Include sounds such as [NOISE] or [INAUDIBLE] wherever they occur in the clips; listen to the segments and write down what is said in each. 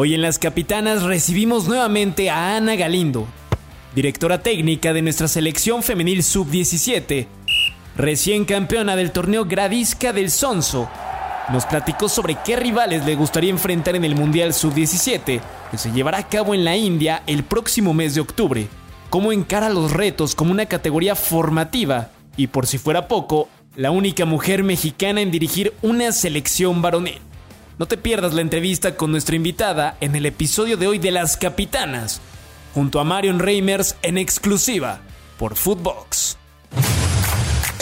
Hoy en Las Capitanas recibimos nuevamente a Ana Galindo, directora técnica de nuestra selección femenil sub-17, recién campeona del torneo Gradisca del Sonso. Nos platicó sobre qué rivales le gustaría enfrentar en el Mundial sub-17, que se llevará a cabo en la India el próximo mes de octubre, cómo encara los retos como una categoría formativa y por si fuera poco, la única mujer mexicana en dirigir una selección varonil. No te pierdas la entrevista con nuestra invitada en el episodio de hoy de Las Capitanas, junto a Marion Reimers en exclusiva por Footbox.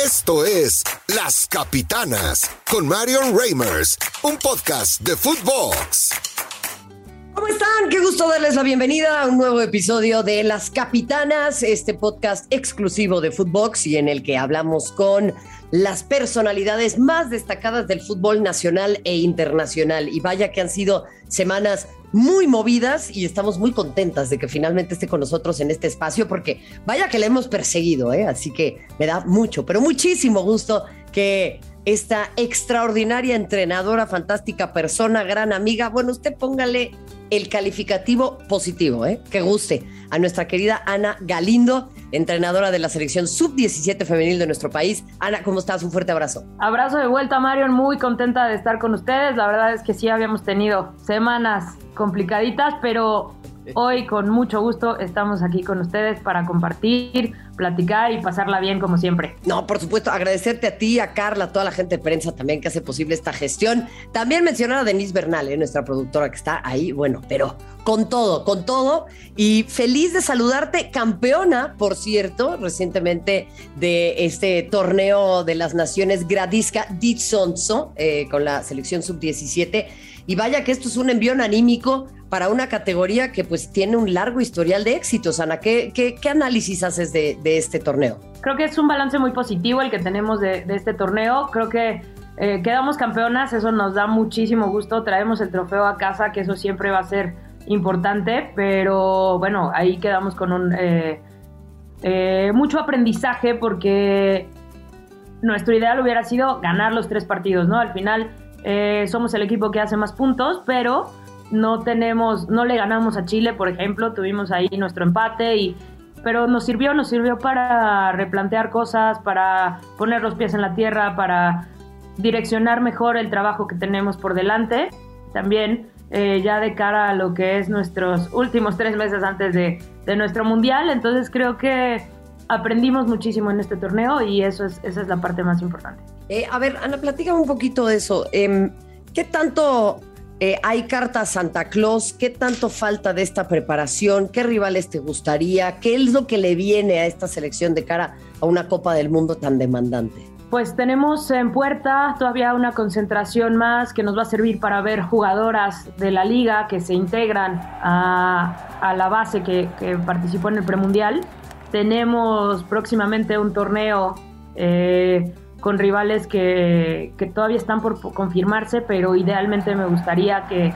Esto es Las Capitanas con Marion Reimers, un podcast de Footbox. ¿Cómo están? Qué gusto darles la bienvenida a un nuevo episodio de Las Capitanas, este podcast exclusivo de Footbox y en el que hablamos con las personalidades más destacadas del fútbol nacional e internacional. Y vaya que han sido semanas muy movidas y estamos muy contentas de que finalmente esté con nosotros en este espacio porque vaya que le hemos perseguido, ¿eh? así que me da mucho, pero muchísimo gusto que esta extraordinaria entrenadora, fantástica persona, gran amiga, bueno, usted póngale el calificativo positivo, ¿eh? que guste, a nuestra querida Ana Galindo, entrenadora de la selección sub-17 femenil de nuestro país. Ana, ¿cómo estás? Un fuerte abrazo. Abrazo de vuelta, Marion, muy contenta de estar con ustedes. La verdad es que sí habíamos tenido semanas complicaditas, pero Hoy con mucho gusto estamos aquí con ustedes para compartir, platicar y pasarla bien como siempre. No, por supuesto, agradecerte a ti, a Carla, a toda la gente de prensa también que hace posible esta gestión. También mencionar a Denise Bernal, ¿eh? nuestra productora que está ahí, bueno, pero con todo, con todo. Y feliz de saludarte, campeona, por cierto, recientemente de este torneo de las naciones Gradisca Ditsonso eh, con la selección sub-17. Y vaya que esto es un envío anímico para una categoría que pues tiene un largo historial de éxitos. Ana, ¿qué, qué, análisis haces de, este torneo? Creo que es un balance muy positivo el que tenemos de, este torneo. Creo que eh, quedamos campeonas, eso nos da muchísimo gusto. Traemos el trofeo a casa, que eso siempre va a ser importante, pero bueno, ahí quedamos con un eh, eh, mucho aprendizaje porque nuestro ideal hubiera sido ganar los tres partidos, ¿no? Al final somos el equipo que hace más puntos, pero no tenemos, no le ganamos a Chile, por ejemplo, tuvimos ahí nuestro empate y pero nos sirvió, nos sirvió para replantear cosas, para poner los pies en la tierra, para direccionar mejor el trabajo que tenemos por delante. También eh, ya de cara a lo que es nuestros últimos tres meses antes de, nuestro mundial. Entonces creo que aprendimos muchísimo en este torneo y eso es, esa es la parte más importante. Eh, a ver, Ana, platícame un poquito de eso. Em, ¿Qué tanto eh, hay cartas Santa Claus. ¿Qué tanto falta de esta preparación? ¿Qué rivales te gustaría? ¿Qué es lo que le viene a esta selección de cara a una Copa del Mundo tan demandante? Pues tenemos en puerta todavía una concentración más que nos va a servir para ver jugadoras de la liga que se integran a, la base que, participó en el premundial. Tenemos próximamente un torneo eh, con rivales que, todavía están por confirmarse, pero idealmente me gustaría que,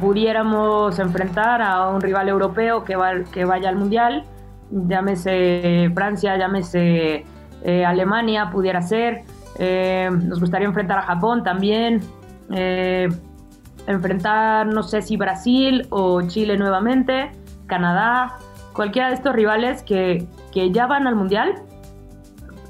pudiéramos enfrentar a un rival europeo que, va, que vaya al Mundial, llámese Francia, llámese eh, Alemania, pudiera ser. Eh, nos gustaría enfrentar a Japón también. Eh, enfrentar, no sé si Brasil o Chile nuevamente, Canadá, cualquiera de estos rivales que, que ya van al Mundial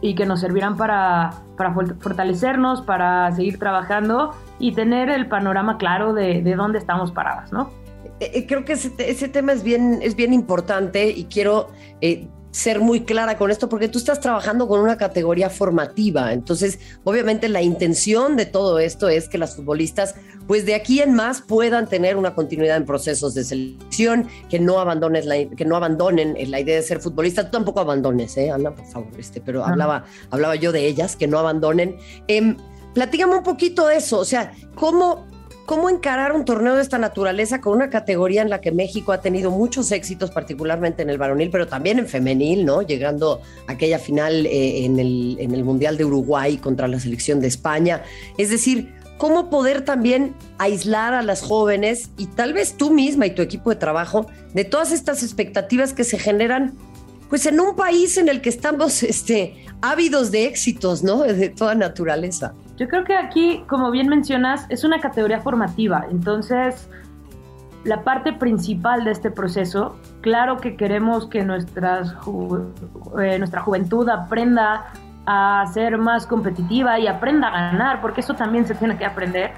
y que nos servirán para, para fortalecernos, para seguir trabajando y tener el panorama claro de, de dónde estamos paradas, ¿no? Eh, eh, creo que ese, ese, tema es bien, es bien importante y quiero eh, ser muy clara con esto porque tú estás trabajando con una categoría formativa. Entonces, obviamente la intención de todo esto es que las futbolistas, pues de aquí en más puedan tener una continuidad en procesos de selección, que no abandones la, que no abandonen la idea de ser futbolista. Tú tampoco abandones, ¿eh, Ana, por favor, este, pero hablaba, hablaba yo de ellas, que no abandonen. Eh, platígame un poquito de eso, o sea, ¿cómo ¿Cómo encarar un torneo de esta naturaleza con una categoría en la que México ha tenido muchos éxitos, particularmente en el varonil, pero también en femenil, ¿no? Llegando a aquella final eh, en, el, en el Mundial de Uruguay contra la selección de España. Es decir, cómo poder también aislar a las jóvenes y tal vez tú misma y tu equipo de trabajo de todas estas expectativas que se generan pues en un país en el que estamos este, ávidos de éxitos, ¿no? De toda naturaleza. Yo creo que aquí, como bien mencionas, es una categoría formativa, entonces la parte principal de este proceso. Claro que queremos que nuestras eh, nuestra juventud aprenda a ser más competitiva y aprenda a ganar, porque eso también se tiene que aprender.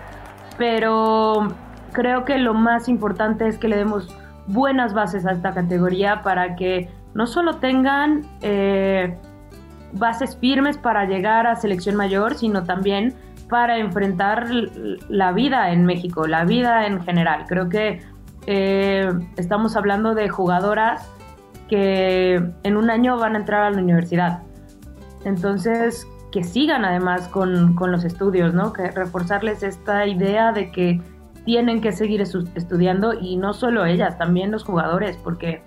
Pero creo que lo más importante es que le demos buenas bases a esta categoría para que no solo tengan eh, bases firmes para llegar a selección mayor, sino también para enfrentar la vida en México, la vida en general. Creo que eh, estamos hablando de jugadoras que en un año van a entrar a la universidad. Entonces, que sigan además con, los estudios, ¿no? Que reforzarles esta idea de que tienen que seguir estudiando y no solo ellas, también los jugadores, porque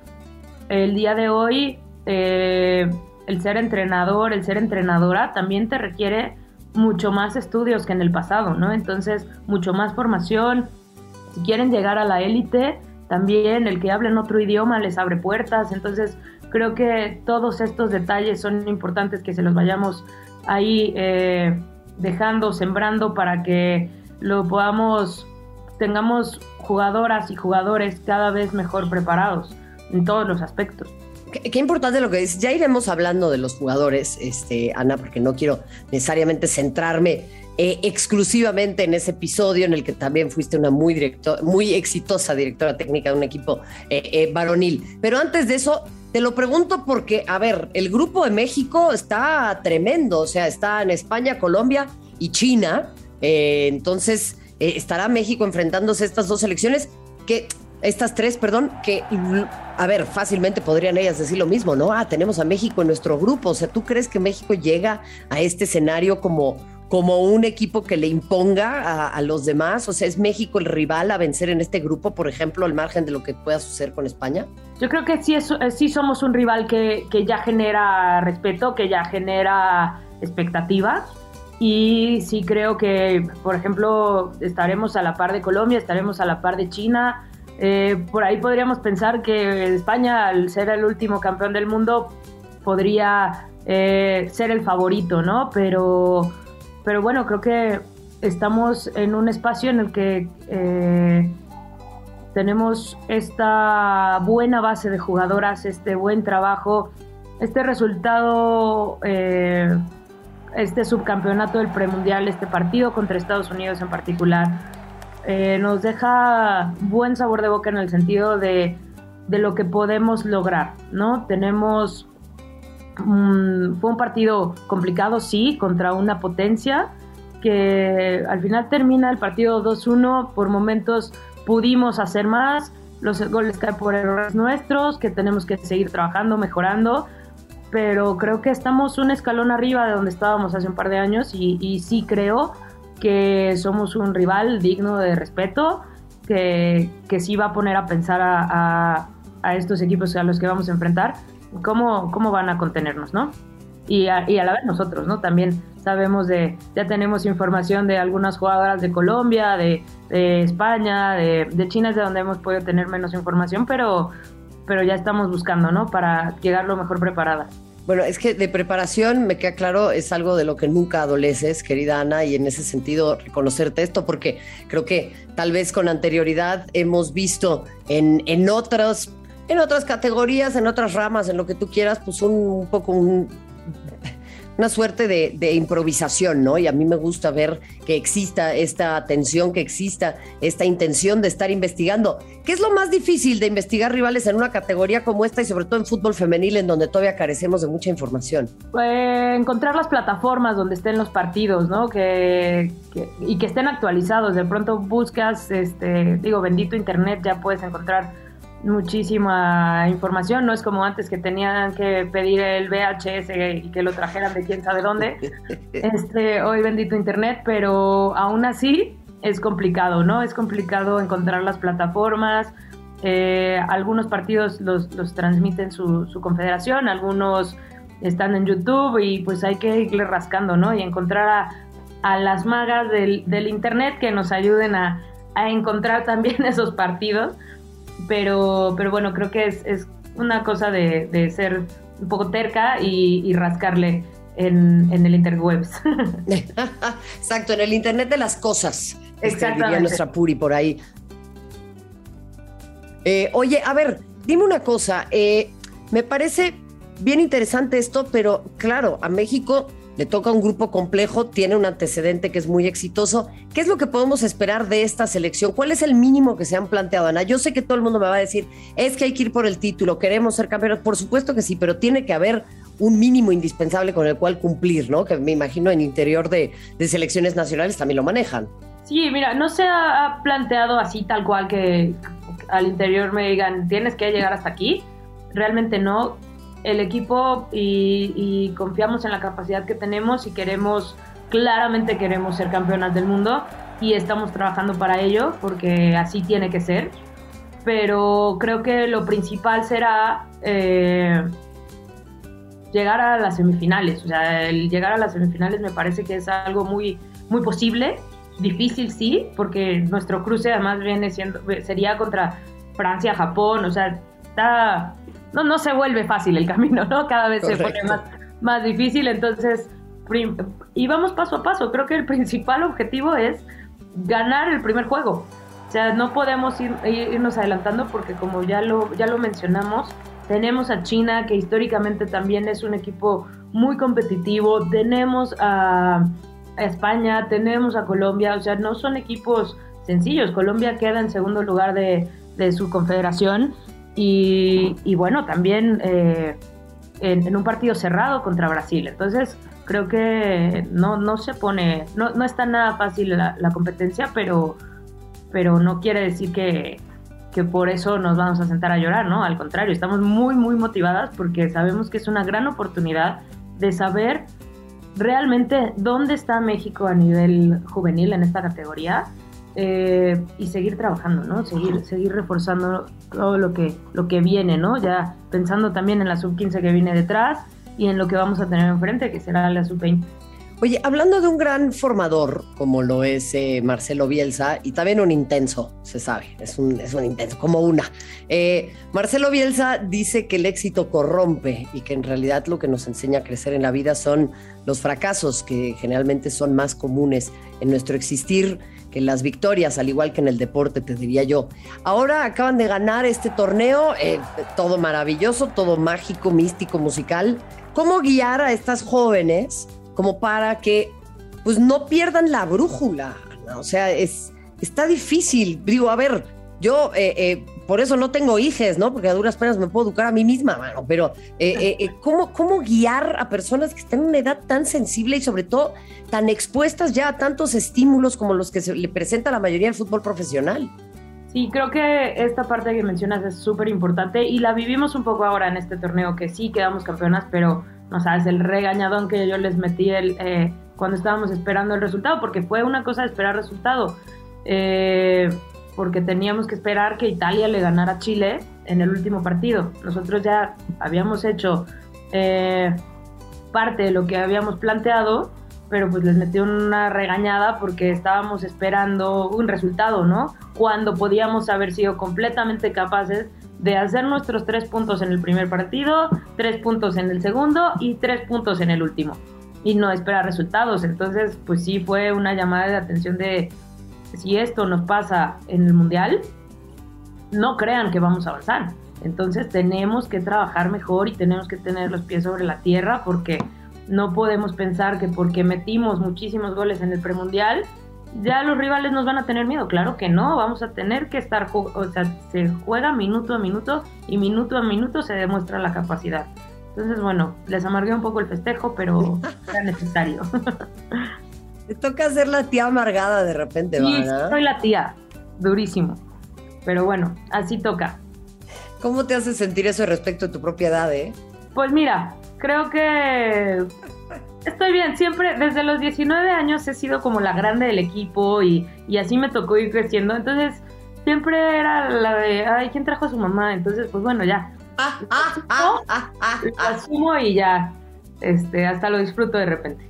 el día de hoy eh, el ser entrenador, el ser entrenadora también te requiere mucho más estudios que en el pasado, ¿no? Entonces, mucho más formación, si quieren llegar a la élite, también el que hablen otro idioma les abre puertas. Entonces, creo que todos estos detalles son importantes que se los vayamos ahí eh, dejando, sembrando para que lo podamos, tengamos jugadoras y jugadores cada vez mejor preparados en todos los aspectos. Qué, importante lo que dices. Ya iremos hablando de los jugadores, este, Ana, porque no quiero necesariamente centrarme eh, exclusivamente en ese episodio en el que también fuiste una muy, director, muy exitosa directora técnica de un equipo eh, eh, varonil. Pero antes de eso, te lo pregunto porque, a ver, el grupo de México está tremendo, o sea, está en España, Colombia y China. entonces, estará México enfrentándose a estas dos elecciones que estas tres, perdón, que, a ver, fácilmente podrían ellas decir lo mismo, ¿no? Ah, tenemos a México en nuestro grupo. O sea, ¿tú crees que México llega a este escenario como, como un equipo que le imponga a, los demás? O sea, ¿es México el rival a vencer en este grupo, por ejemplo, al margen de lo que pueda suceder con España? Yo creo que sí, es, eh, sí somos un rival que, que ya genera respeto, que ya genera expectativa. Y sí creo que, por ejemplo, estaremos a la par de Colombia, estaremos a la par de China, eh, por ahí podríamos pensar que España, al ser el último campeón del mundo, podría eh, ser el favorito, ¿no? Pero, pero bueno, creo que estamos en un espacio en el que eh, tenemos esta buena base de jugadoras, este buen trabajo, este resultado, este subcampeonato del premundial, este partido contra Estados Unidos en particular eh, nos deja buen sabor de boca en el sentido de, lo que podemos lograr, ¿no? Tenemos... fue un partido complicado, sí, contra una potencia que al final termina el partido 2-1, por momentos pudimos hacer más, los goles caen por errores nuestros, que tenemos que seguir trabajando, mejorando, pero creo que estamos un escalón arriba de donde estábamos hace un par de años y, y sí creo que somos un rival digno de respeto, que, que sí va a poner a pensar a, a, estos equipos a los que vamos a enfrentar, cómo, cómo van a contenernos, ¿no? Y a, y a la vez nosotros, ¿no? También sabemos de, ya tenemos información de algunas jugadoras de Colombia, de, de España, de, de, China, es de donde hemos podido tener menos información, pero, pero ya estamos buscando, ¿no? Para llegar lo mejor preparadas. Bueno, es que de preparación, me queda claro, es algo de lo que nunca adoleces, querida Ana, y en ese sentido reconocerte esto, porque creo que tal vez con anterioridad hemos visto en, en otras en otras categorías, en otras ramas, en lo que tú quieras, pues un poco un una suerte de, improvisación, ¿no? Y a mí me gusta ver que exista esta atención, que exista esta intención de estar investigando. ¿Qué es lo más difícil de investigar rivales en una categoría como esta y sobre todo en fútbol femenil en donde todavía carecemos de mucha información? Pues encontrar las plataformas donde estén los partidos, ¿no? Que, y que estén actualizados. De pronto buscas, este, digo, bendito internet, ya puedes encontrar muchísima información, no es como antes que tenían que pedir el VHS y que lo trajeran de quién sabe dónde. [LAUGHS] Este, hoy bendito internet, pero aún así es complicado, ¿no? Es complicado encontrar las plataformas. Eh, algunos partidos los, los transmiten su, su, confederación, algunos están en YouTube y pues hay que irle rascando, ¿no? Y encontrar a, a las magas del, del, internet que nos ayuden a, a encontrar también [LAUGHS] esos partidos pero, pero bueno, creo que es, es una cosa de, de, ser un poco terca y, rascarle en, en, el interwebs. [LAUGHS] Exacto, en el internet de las cosas. Exactamente. nuestra Puri por ahí. Eh, oye, a ver, dime una cosa. Eh, me parece bien interesante esto, pero claro, a México le toca un grupo complejo, tiene un antecedente que es muy exitoso. ¿Qué es lo que podemos esperar de esta selección? ¿Cuál es el mínimo que se han planteado, Ana? Yo sé que todo el mundo me va a decir, es que hay que ir por el título, queremos ser campeones. Por supuesto que sí, pero tiene que haber un mínimo indispensable con el cual cumplir, ¿no? Que me imagino en interior de, selecciones nacionales también lo manejan. Sí, mira, no se ha planteado así tal cual que al interior me digan, tienes que llegar hasta aquí. Realmente no el equipo y, confiamos en la capacidad que tenemos y queremos, claramente queremos ser campeonas del mundo y estamos trabajando para ello porque así tiene que ser. Pero creo que lo principal será eh, llegar a las semifinales. O sea, el llegar a las semifinales me parece que es algo muy, muy posible. Difícil sí, porque nuestro cruce además viene siendo, sería contra Francia, Japón, o sea, está no, no se vuelve fácil el camino, ¿no? Cada vez se pone más, más difícil, entonces, y vamos paso a paso, creo que el principal objetivo es ganar el primer juego. O sea, no podemos ir, irnos adelantando porque como ya lo, ya lo mencionamos, tenemos a China, que históricamente también es un equipo muy competitivo, tenemos a, España, tenemos a Colombia, o sea, no son equipos sencillos. Colombia queda en segundo lugar de, de su confederación y, bueno, también eh, en, un partido cerrado contra Brasil. Entonces, creo que no, no se pone, no, no está nada fácil la, competencia, pero, pero no quiere decir que, que por eso nos vamos a sentar a llorar, ¿no? Al contrario, estamos muy, muy motivadas porque sabemos que es una gran oportunidad de saber realmente dónde está México a nivel juvenil en esta categoría eh, y seguir trabajando, ¿no? Seguir, seguir reforzando todo lo que, lo que viene, ¿no? Ya pensando también en la sub-15 que viene detrás y en lo que vamos a tener enfrente, que será la sub-20. Oye, hablando de un gran formador como lo es eh, Marcelo Bielsa y también un intenso, se sabe, es un, es un intenso, como una. Eh, Marcelo Bielsa dice que el éxito corrompe y que en realidad lo que nos enseña a crecer en la vida son los fracasos que generalmente son más comunes en nuestro existir que las victorias, al igual que en el deporte, te diría yo. Ahora acaban de ganar este torneo, eh, todo maravilloso, todo mágico, místico, musical. ¿Cómo guiar a estas jóvenes como para que pues no pierdan la brújula? O sea, es, está difícil. Digo, a ver, yo eh, eh, por eso no tengo hijos, ¿no? Porque a duras penas me puedo educar a mí misma, mano. Pero, eh, ¿cómo, ¿cómo guiar a personas que están en una edad tan sensible y sobre todo tan expuestas ya a tantos estímulos como los que se le presenta a la mayoría del fútbol profesional? Sí, creo que esta parte que mencionas es súper importante y la vivimos un poco ahora en este torneo, que sí quedamos campeonas, pero no sabes el regañadón que yo les metí el, cuando estábamos esperando el resultado, porque fue una cosa de esperar resultado. Eh, porque teníamos que esperar que Italia le ganara a Chile en el último partido. Nosotros ya habíamos hecho eh, parte de lo que habíamos planteado, pero pues les metió una regañada porque estábamos esperando un resultado, ¿no? Cuando podíamos haber sido completamente capaces de hacer nuestros tres puntos en el primer partido, tres puntos en el segundo y tres puntos en el último. Y no esperar resultados. Entonces, pues sí fue una llamada de atención de, si esto nos pasa en el Mundial, no crean que vamos a avanzar. Entonces tenemos que trabajar mejor y tenemos que tener los pies sobre la tierra porque no podemos pensar que porque metimos muchísimos goles en el premundial, ya los rivales nos van a tener miedo. Claro que no, vamos a tener que estar, o sea, se juega minuto a minuto y minuto a minuto se demuestra la capacidad. Entonces, bueno, les amargué un poco el festejo, pero [LAUGHS] era necesario. [LAUGHS] Te [LAUGHS] toca ser la tía amargada de repente, Sí, soy la tía, durísimo. Pero bueno, así toca. ¿Cómo te hace sentir eso respecto a tu propia edad, eh? Pues mira, creo que estoy bien. Siempre, desde los 19 años he sido como la grande del equipo y, así me tocó ir creciendo. Entonces, siempre era la de, ay, ¿quién trajo a su mamá? Entonces, pues bueno, ya. Ah, ah, ah, ah, ah, lo asumo y ya, este, hasta lo disfruto de repente.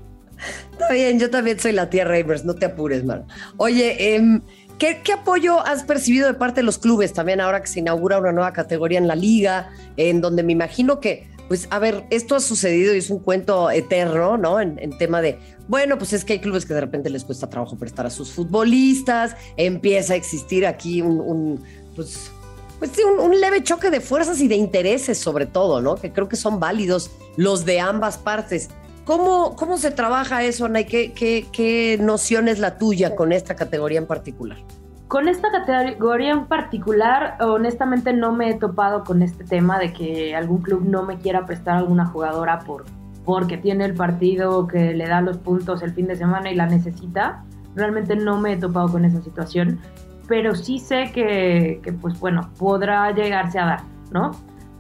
Está bien, yo también soy la tía Reimers, no te apures, mano. Oye, em, ¿qué, apoyo has percibido de parte de los clubes también ahora que se inaugura una nueva categoría en la liga, en donde me imagino que, pues, a ver, esto ha sucedido y es un cuento eterno, ¿no? En, tema de, bueno, pues es que hay clubes que de repente les cuesta trabajo prestar a sus futbolistas, empieza a existir aquí un, un pues, pues sí, un, leve choque de fuerzas y de intereses sobre todo, ¿no? Que creo que son válidos los de ambas partes. ¿Cómo, cómo se trabaja eso, Ana? qué, qué, qué noción es la tuya con esta categoría en particular? Con esta categoría en particular, honestamente no me he topado con este tema de que algún club no me quiera prestar alguna jugadora por, porque tiene el partido que le da los puntos el fin de semana y la necesita. Realmente no me he topado con esa situación pero sí sé que, pues bueno, podrá llegarse a dar, ¿no?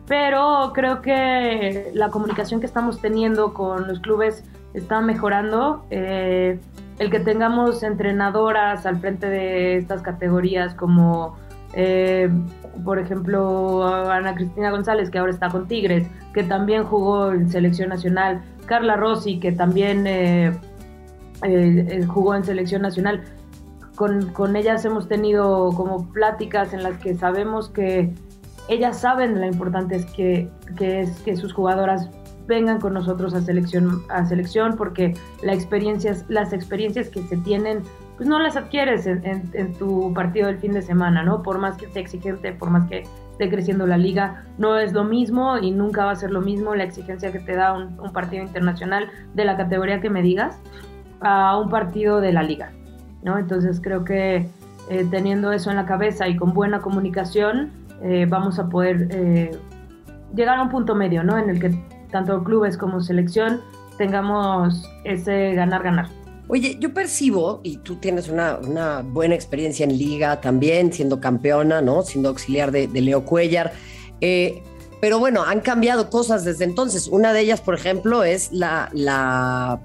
Pero creo que la comunicación que estamos teniendo con los clubes está mejorando. Eh, el que tengamos entrenadoras al frente de estas categorías como, eh, por ejemplo, Ana Cristina González, que ahora está con Tigres, que también jugó en selección nacional, Carla Rossi, que también eh, jugó en selección nacional con, ellas hemos tenido como pláticas en las que sabemos que ellas saben la importante que, que es que sus jugadoras vengan con nosotros a selección, a selección porque la experiencias, las experiencias que se tienen, pues no las adquieres en, tu partido del fin de semana, ¿no? Por más que sea exigente, por más que esté creciendo la liga, no es lo mismo y nunca va a ser lo mismo la exigencia que te da un, un partido internacional de la categoría que me digas a un partido de la liga. ¿no? Entonces creo que eh, teniendo eso en la cabeza y con buena comunicación eh, vamos a poder eh, llegar a un punto medio, ¿no? En el que tanto clubes como selección tengamos ese ganar-ganar. Oye, yo percibo, y tú tienes una, buena experiencia en liga también, siendo campeona, ¿no? Siendo auxiliar de, Leo Cuellar. pero bueno, han cambiado cosas desde entonces. Una de ellas, por ejemplo, es la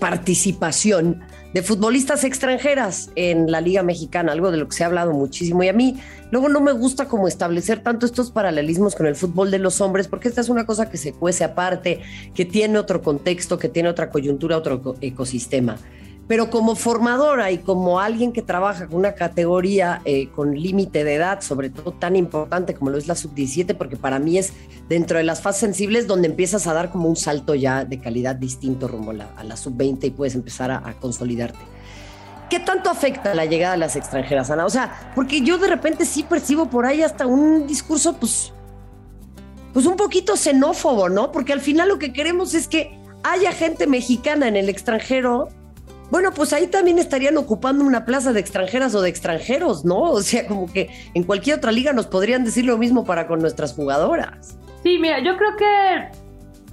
participación de futbolistas extranjeras en la Liga Mexicana, algo de lo que se ha hablado muchísimo. Y a mí luego no me gusta como establecer tanto estos paralelismos con el fútbol de los hombres, porque esta es una cosa que se cuece aparte, que tiene otro contexto, que tiene otra coyuntura, otro ecosistema. Pero como formadora y como alguien que trabaja con una categoría eh, con límite de edad, sobre todo tan importante como lo es la sub-17, porque para mí es dentro de las fases sensibles donde empiezas a dar como un salto ya de calidad distinto rumbo a la, sub-20 y puedes empezar a, consolidarte. ¿Qué tanto afecta la llegada de las extranjeras, Ana? O sea, porque yo de repente sí percibo por ahí hasta un discurso, pues, pues un poquito xenófobo, ¿no? Porque al final lo que queremos es que haya gente mexicana en el extranjero bueno, pues ahí también estarían ocupando una plaza de extranjeras o de extranjeros, ¿no? O sea, como que en cualquier otra liga nos podrían decir lo mismo para con nuestras jugadoras. Sí, mira, yo creo que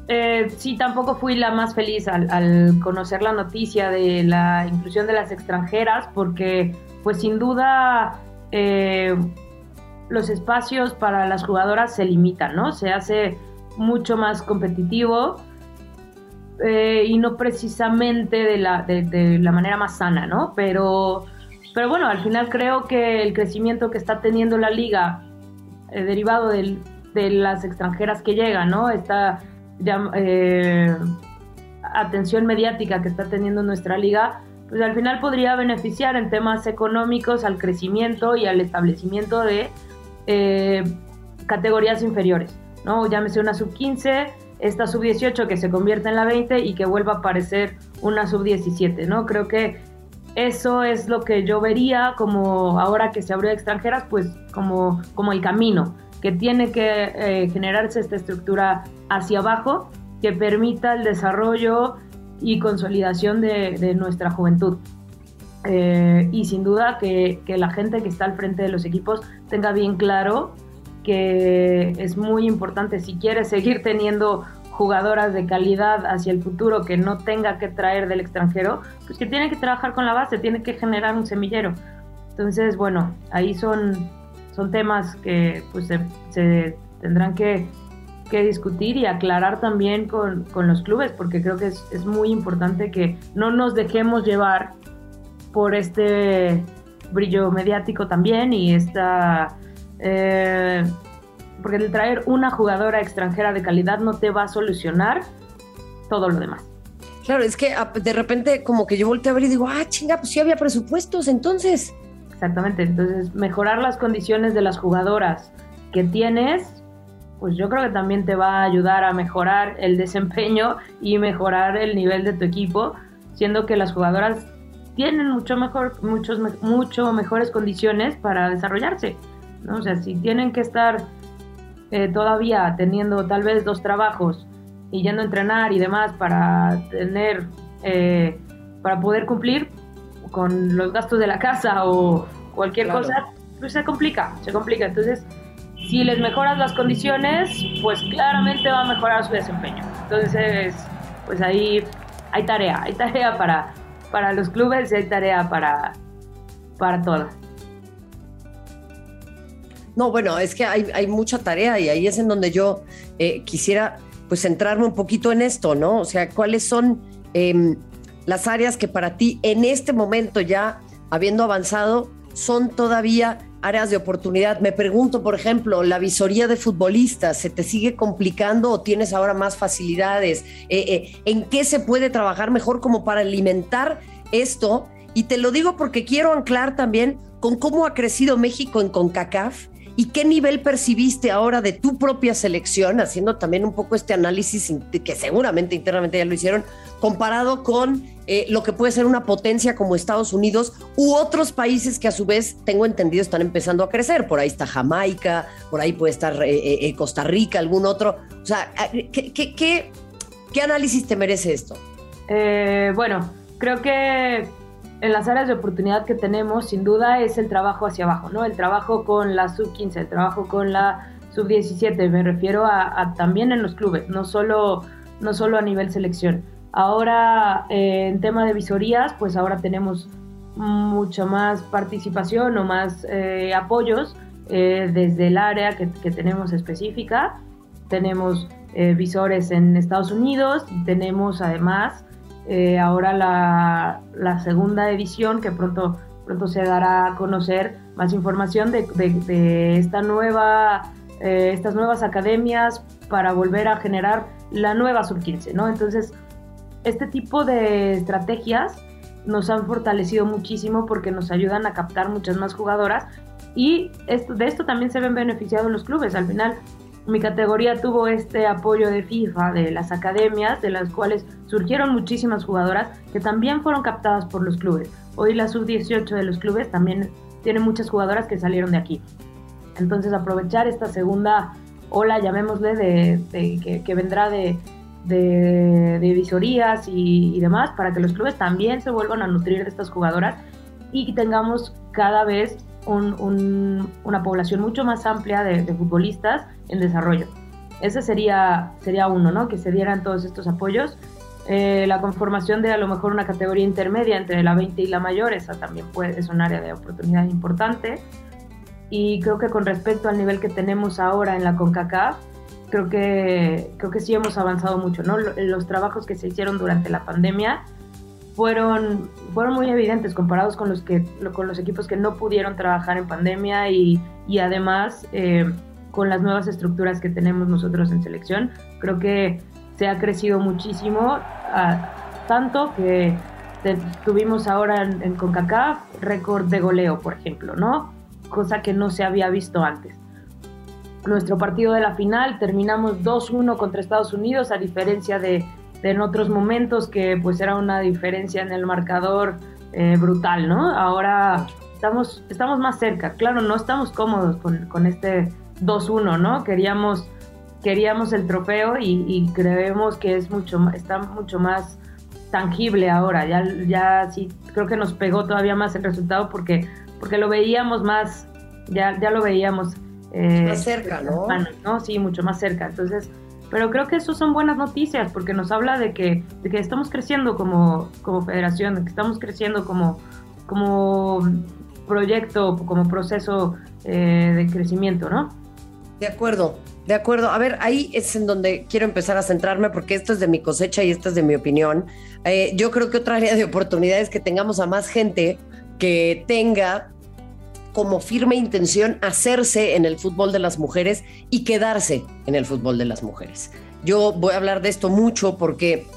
eh, sí, tampoco fui la más feliz al, conocer la noticia de la inclusión de las extranjeras, porque pues sin duda eh, los espacios para las jugadoras se limitan, ¿no? Se hace mucho más competitivo eh, y no precisamente de la, de, la manera más sana, ¿no? Pero, pero bueno, al final creo que el crecimiento que está teniendo la liga, eh, derivado de las extranjeras que llegan, ¿no? Esta eh, atención mediática que está teniendo nuestra liga, pues al final podría beneficiar en temas económicos al crecimiento y al establecimiento de categorías inferiores, ¿no? Llámese una sub-15, esta sub-18 que se convierta en la 20 y que vuelva a aparecer una sub-17, ¿no? Creo que eso es lo que yo vería como ahora que se abrió extranjeras, pues como, como el camino, que tiene que eh, generarse esta estructura hacia abajo que permita el desarrollo y consolidación de, nuestra juventud. Eh, y sin duda que, que la gente que está al frente de los equipos tenga bien claro que es muy importante si quiere seguir teniendo jugadoras de calidad hacia el futuro que no tenga que traer del extranjero, pues que tiene que trabajar con la base, tiene que generar un semillero. Entonces, bueno, ahí son, son temas que pues se, tendrán que, discutir y aclarar también con, los clubes, porque creo que es, muy importante que no nos dejemos llevar por este brillo mediático también y esta eh, porque el traer una jugadora extranjera de calidad no te va a solucionar todo lo demás. Claro, es que ah, de repente como que yo volteo a ver y digo, ah, chinga, pues sí había presupuestos entonces. Exactamente, entonces mejorar las condiciones de las jugadoras que tienes, pues yo creo que también te va a ayudar a mejorar el desempeño y mejorar el nivel de tu equipo, siendo que las jugadoras tienen mucho mejor, muchos, mucho mejores condiciones para desarrollarse. ¿No? O sea, si tienen que estar eh, todavía teniendo tal vez dos trabajos y yendo a entrenar y demás para tener, eh, para poder cumplir con los gastos de la casa o cualquier cosa, pues se complica, se complica. Entonces, si les mejoras las condiciones, pues claramente va a mejorar su desempeño. Entonces, pues ahí hay tarea, hay tarea para, para los clubes y hay tarea para, para todas. No, bueno, es que hay, hay, mucha tarea y ahí es en donde yo eh, quisiera pues centrarme un poquito en esto, ¿no? O sea, ¿cuáles son eh, las áreas que para ti en este momento ya, habiendo avanzado, son todavía áreas de oportunidad? Me pregunto, por ejemplo, la visoría de futbolistas, ¿se te sigue complicando o tienes ahora más facilidades? Eh, eh, ¿En qué se puede trabajar mejor como para alimentar esto? Y te lo digo porque quiero anclar también con cómo ha crecido México en CONCACAF ¿Y qué nivel percibiste ahora de tu propia selección, haciendo también un poco este análisis que seguramente internamente ya lo hicieron, comparado con eh, lo que puede ser una potencia como Estados Unidos u otros países que a su vez, tengo entendido, están empezando a crecer? Por ahí está Jamaica, por ahí puede estar eh, eh, Costa Rica, algún otro. O sea, ¿qué, qué, qué, qué análisis te merece esto? bueno, creo que en las áreas de oportunidad que tenemos, sin duda, es el trabajo hacia abajo, ¿no? El trabajo con la sub-15, el trabajo con la sub-17, me refiero a, también en los clubes, no solo, no solo a nivel selección. Ahora, eh, en tema de visorías, pues ahora tenemos mucha más participación o más eh, apoyos eh, desde el área que, que, tenemos específica. Tenemos visores en Estados Unidos y tenemos además eh, ahora la, segunda edición que pronto, pronto se dará a conocer más información de, de, esta nueva, eh, estas nuevas academias para volver a generar la nueva sub-15, ¿no? Entonces, este tipo de estrategias nos han fortalecido muchísimo porque nos ayudan a captar muchas más jugadoras y esto, de esto también se ven beneficiados los clubes. Al final, mi categoría tuvo este apoyo de FIFA, de las academias, de las cuales surgieron muchísimas jugadoras que también fueron captadas por los clubes. Hoy la sub-18 de los clubes también tiene muchas jugadoras que salieron de aquí. Entonces aprovechar esta segunda ola, llamémosle, de, que, vendrá de, de, visorías y, demás, para que los clubes también se vuelvan a nutrir de estas jugadoras y tengamos cada vez una población mucho más amplia de, futbolistas en desarrollo. Ese sería, sería uno, ¿no? Que se dieran todos estos apoyos. Eh, la conformación de a lo mejor una categoría intermedia entre la 20 y la mayor, esa también puede, es un área de oportunidad importante. Y creo que con respecto al nivel que tenemos ahora en la CONCACAF, creo que, creo que sí hemos avanzado mucho, ¿no? Los trabajos que se hicieron durante la pandemia fueron, fueron muy evidentes comparados con los, que, con los equipos que no pudieron trabajar en pandemia y, y además eh, con las nuevas estructuras que tenemos nosotros en selección. Creo que se ha crecido muchísimo, tanto que tuvimos ahora en, en CONCACAF récord de goleo, por ejemplo, ¿no? Cosa que no se había visto antes. Nuestro partido de la final terminamos 2-1 contra Estados Unidos, a diferencia de en otros momentos que pues era una diferencia en el marcador eh, brutal, ¿no? Ahora estamos, estamos más cerca, claro, no estamos cómodos con, con este 2-1, ¿no? Queríamos, queríamos el trofeo y, creemos que es mucho, está mucho más tangible ahora, ya, ya sí, creo que nos pegó todavía más el resultado porque, porque lo veíamos más, ya, ya lo veíamos. Eh, más cerca, ¿no? ¿no? Sí, mucho más cerca. Entonces, pero creo que eso son buenas noticias porque nos habla de que, de que estamos creciendo como, como federación, de que estamos creciendo como, como proyecto, como proceso eh, de crecimiento, ¿no? De acuerdo, de acuerdo. A ver, ahí es en donde quiero empezar a centrarme porque esto es de mi cosecha y esto es de mi opinión. Eh, yo creo que otra área de oportunidad es que tengamos a más gente que tenga como firme intención hacerse en el fútbol de las mujeres y quedarse en el fútbol de las mujeres. Yo voy a hablar de esto mucho porque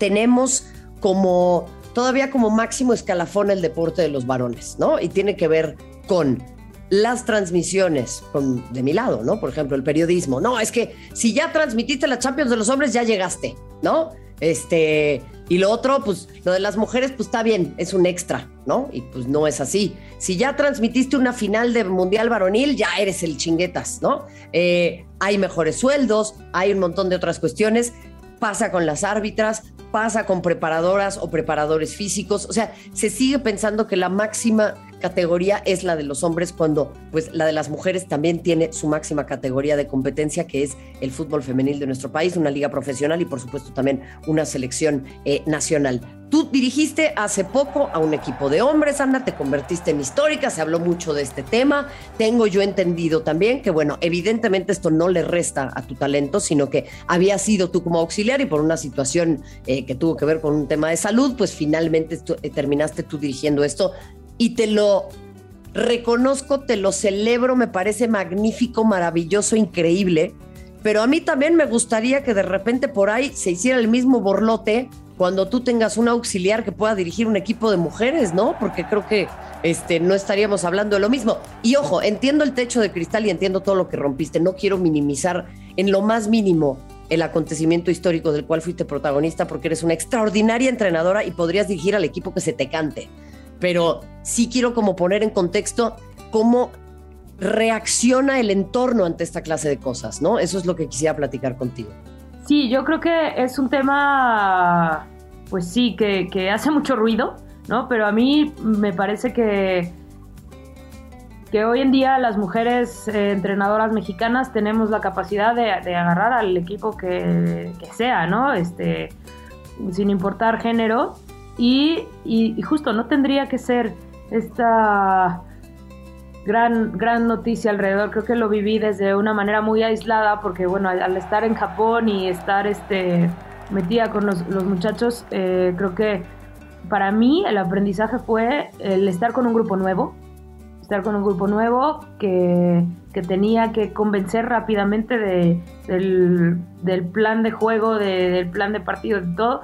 tenemos como todavía como máximo escalafón el deporte de los varones, ¿no? Y tiene que ver con las transmisiones de mi lado, ¿no? Por ejemplo, el periodismo. No, es que si ya transmitiste la Champions de los hombres, ya llegaste, ¿no? Este, y lo otro, pues lo de las mujeres, pues está bien, es un extra, ¿no? Y pues no es así. Si ya transmitiste una final de Mundial Varonil, ya eres el chinguetas, ¿no? Eh, hay mejores sueldos, hay un montón de otras cuestiones. Pasa con las árbitras, pasa con preparadoras o preparadores físicos. O sea, se sigue pensando que la máxima categoría es la de los hombres cuando pues la de las mujeres también tiene su máxima categoría de competencia que es el fútbol femenil de nuestro país, una liga profesional y por supuesto también una selección eh, nacional. Tú dirigiste hace poco a un equipo de hombres, Ana, te convertiste en histórica, se habló mucho de este tema. Tengo yo entendido también que, bueno, evidentemente esto no le resta a tu talento, sino que había sido tú como auxiliar y por una situación eh, que tuvo que ver con un tema de salud, pues finalmente eh, terminaste tú dirigiendo esto y te lo reconozco, te lo celebro, me parece magnífico, maravilloso, increíble. Pero a mí también me gustaría que de repente por ahí se hiciera el mismo borlote cuando tú tengas un auxiliar que pueda dirigir un equipo de mujeres, ¿no? Porque creo que este, no estaríamos hablando de lo mismo. Y ojo, entiendo el techo de cristal y entiendo todo lo que rompiste. No quiero minimizar en lo más mínimo el acontecimiento histórico del cual fuiste protagonista porque eres una extraordinaria entrenadora y podrías dirigir al equipo que se te cante pero sí quiero como poner en contexto cómo reacciona el entorno ante esta clase de cosas, ¿no? Eso es lo que quisiera platicar contigo. Sí, yo creo que es un tema, pues sí, que, hace mucho ruido, ¿no? Pero a mí me parece que, que hoy en día las mujeres eh, entrenadoras mexicanas tenemos la capacidad de, agarrar al equipo que, que, sea, ¿no? Este, sin importar género y, justo no tendría que ser esta gran, gran noticia alrededor. Creo que lo viví desde una manera muy aislada porque, bueno, al, estar en Japón y estar este, metida con los, muchachos, eh, creo que para mí el aprendizaje fue el estar con un grupo nuevo, estar con un grupo nuevo que, tenía que convencer rápidamente de, del, plan de juego, del plan de partido, de todo,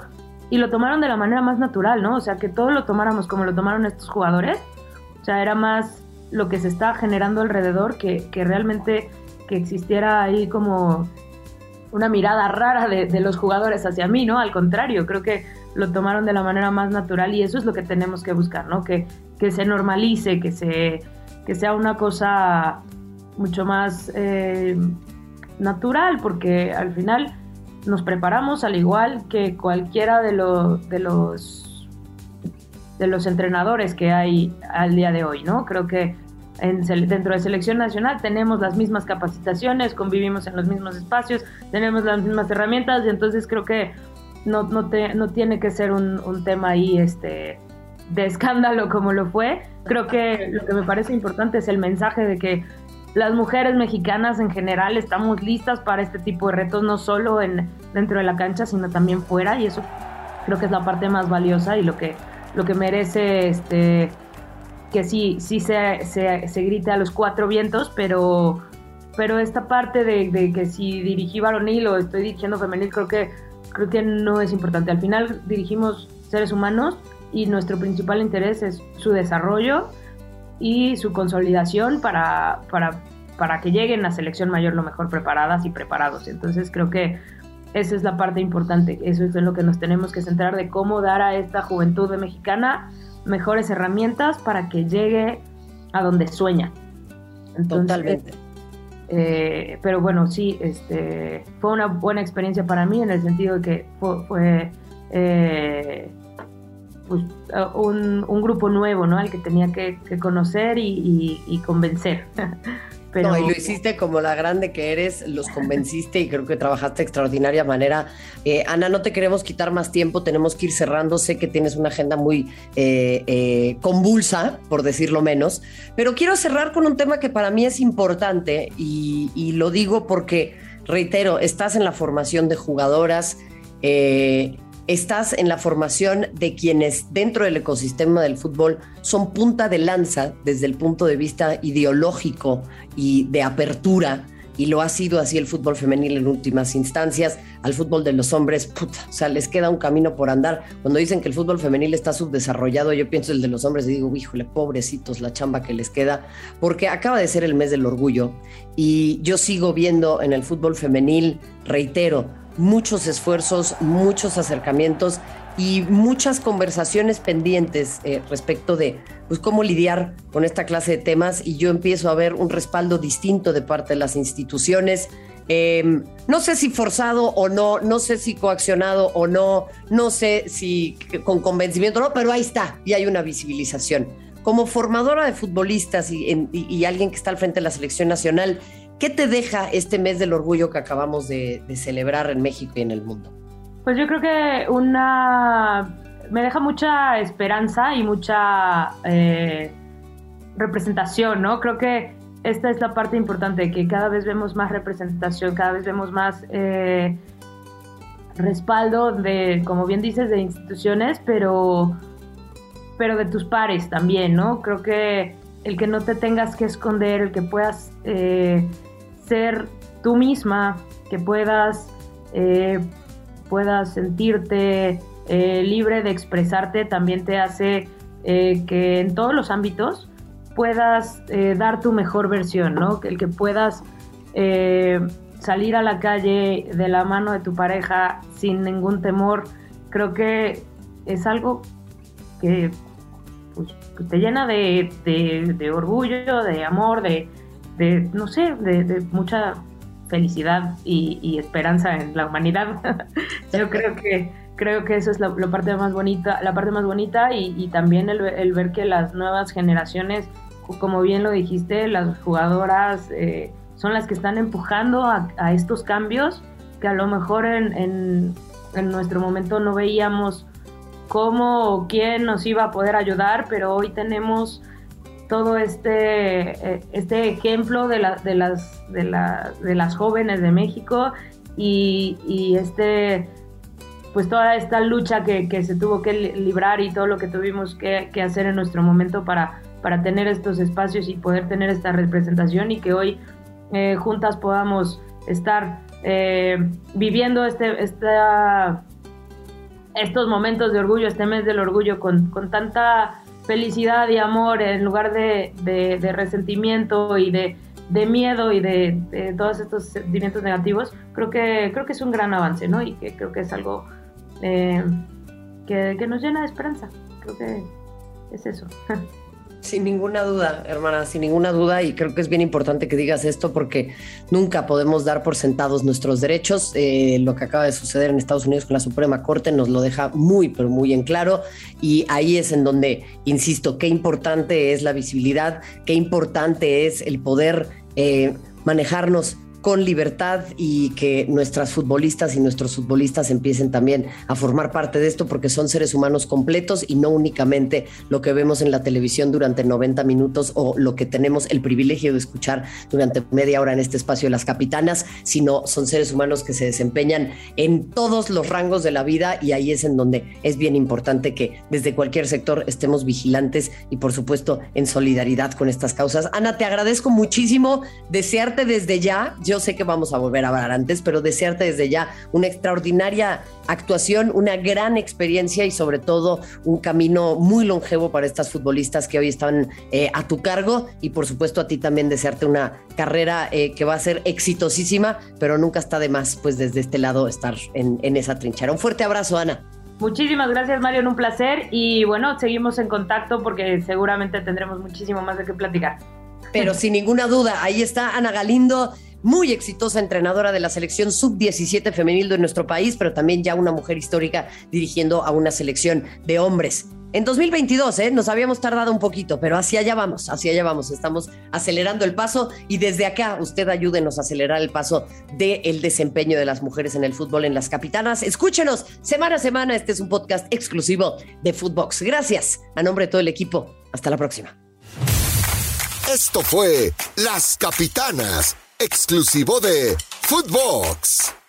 y lo tomaron de la manera más natural, ¿no? O sea, que todos lo tomáramos como lo tomaron estos jugadores. O sea, era más lo que se estaba generando alrededor que, que realmente que existiera ahí como una mirada rara de, los jugadores hacia mí, ¿no? Al contrario, creo que lo tomaron de la manera más natural y eso es lo que tenemos que buscar, ¿no? Que, que se normalice, que, se, que sea una cosa mucho más eh, natural, porque al final nos preparamos al igual que cualquiera de, los de los de los entrenadores que hay al día de hoy, ¿no? Creo que en, dentro de selección nacional tenemos las mismas capacitaciones, convivimos en los mismos espacios, tenemos las mismas herramientas y entonces creo que no, no, te, no tiene que ser un, un, tema ahí este, de escándalo como lo fue. Creo que lo que me parece importante es el mensaje de que las mujeres mexicanas en general estamos listas para este tipo de retos, no solo en, dentro de la cancha, sino también fuera, y eso creo que es la parte más valiosa y lo que, lo que merece este, que sí, sí se, se, grite a los cuatro vientos, pero, pero esta parte de, que si dirigí varonil o estoy dirigiendo femenil, creo que, creo que no es importante. Al final dirigimos seres humanos y nuestro principal interés es su desarrollo y su consolidación para, para, para que lleguen a selección mayor lo mejor preparadas y preparados. Entonces creo que esa es la parte importante, eso es en lo que nos tenemos que centrar de cómo dar a esta juventud mexicana mejores herramientas para que llegue a donde sueña. Totalmente. Eh, pero bueno, sí, este, fue una buena experiencia para mí en el sentido de que fue, eh, pues, un, grupo nuevo, ¿no? Al que tenía que, conocer y, convencer. [LAUGHS] Pero... No, y lo hiciste como la grande que eres, los convenciste y creo que trabajaste de extraordinaria manera. Eh, Ana, no te queremos quitar más tiempo, tenemos que ir cerrando. Sé que tienes una agenda muy eh, eh, convulsa, por decirlo menos, pero quiero cerrar con un tema que para mí es importante y, y lo digo porque, reitero, estás en la formación de jugadoras estás en la formación de quienes dentro del ecosistema del fútbol son punta de lanza desde el punto de vista ideológico y de apertura, y lo ha sido así el fútbol femenil en últimas instancias, al fútbol de los hombres, puta, o sea, les queda un camino por andar. Cuando dicen que el fútbol femenil está subdesarrollado, yo pienso el de los hombres y digo, híjole, pobrecitos, la chamba que les queda, porque acaba de ser el mes del orgullo y yo sigo viendo en el fútbol femenil, reitero, muchos esfuerzos, muchos acercamientos y muchas conversaciones pendientes eh, respecto de pues, cómo lidiar con esta clase de temas y yo empiezo a ver un respaldo distinto de parte de las instituciones. Em, no sé si forzado o no, no sé si coaccionado o no, no sé si con convencimiento o no, pero ahí está y hay una visibilización. Como formadora de futbolistas y, alguien que está al frente de la selección nacional, ¿qué te deja este mes del orgullo que acabamos de, celebrar en México y en el mundo? Pues yo creo que una me deja mucha esperanza y mucha eh, representación, ¿no? Creo que esta es la parte importante, que cada vez vemos más representación, cada vez vemos más eh, respaldo de, como bien dices, de instituciones, pero pero de tus pares también, ¿no? Creo que el que no te tengas que esconder, el que puedas eh, ser tú misma, que puedas, eh, puedas sentirte eh, libre de expresarte, también te hace que en todos los ámbitos puedas dar tu mejor versión, ¿no? El que puedas salir a la calle de la mano de tu pareja sin ningún temor, creo que es algo que pues, te llena de, orgullo, de amor, de, no sé, de, mucha felicidad y, esperanza en la humanidad. [LAUGHS] Yo creo que creo que eso es la, parte más bonita, la parte más bonita y, también el, ver que las nuevas generaciones, como bien lo dijiste, las jugadoras eh, son las que están empujando a, estos cambios que a lo mejor en, en nuestro momento no veíamos cómo o quién nos iba a poder ayudar, pero hoy tenemos todo este, eh, este ejemplo de, de, las, de, las jóvenes de México y, este pues toda esta lucha que, se tuvo que librar y todo lo que tuvimos que, hacer en nuestro momento para, para tener estos espacios y poder tener esta representación y que hoy eh, juntas podamos estar eh, viviendo este, esta estos momentos de orgullo, este mes del orgullo, con, tanta felicidad y amor en lugar de, resentimiento y de, miedo y de, todos estos sentimientos negativos, creo que, creo que es un gran avance, ¿no? Y que creo que es algo eh, que, que nos llena de esperanza. Creo que es eso. [LAUGHS] Sin ninguna duda, hermana, sin ninguna duda. Y creo que es bien importante que digas esto porque nunca podemos dar por sentados nuestros derechos. Eh, lo que acaba de suceder en Estados Unidos con la Suprema Corte nos lo deja muy, pero muy en claro. Y ahí es en donde, insisto, qué importante es la visibilidad, qué importante es el poder eh, manejarnos con libertad y que nuestras futbolistas y nuestros futbolistas empiecen también a formar parte de esto porque son seres humanos completos y no únicamente lo que vemos en la televisión durante 90 minutos o lo que tenemos el privilegio de escuchar durante media hora en este espacio de las capitanas, sino son seres humanos que se desempeñan en todos los rangos de la vida y ahí es en donde es bien importante que desde cualquier sector estemos vigilantes y por supuesto en solidaridad con estas causas. Ana, te agradezco muchísimo, desearte desde ya yo sé que vamos a volver a hablar antes, pero desearte desde ya una extraordinaria actuación, una gran experiencia y sobre todo un camino muy longevo para estas futbolistas que hoy están eh, a tu cargo y por supuesto a ti también desearte una carrera eh, que va a ser exitosísima, pero nunca está de más pues desde este lado estar en, en esa trinchera. Un fuerte abrazo, Ana. Muchísimas gracias, Mario, un placer y bueno, seguimos en contacto porque seguramente tendremos muchísimo más de qué platicar. Pero sin ninguna duda, ahí está Ana Galindo muy exitosa entrenadora de la selección sub-17 femenil de nuestro país, pero también ya una mujer histórica dirigiendo a una selección de hombres. En 2022, ¿eh? nos habíamos tardado un poquito, pero hacia allá vamos, hacia allá vamos. Estamos acelerando el paso y desde acá usted ayúdenos a acelerar el paso del desempeño de las mujeres en el fútbol en las capitanas. Escúchenos semana a semana. Este es un podcast exclusivo de Footbox. Gracias a nombre de todo el equipo. Hasta la próxima. Esto fue Las Capitanas exclusivo de Footbox.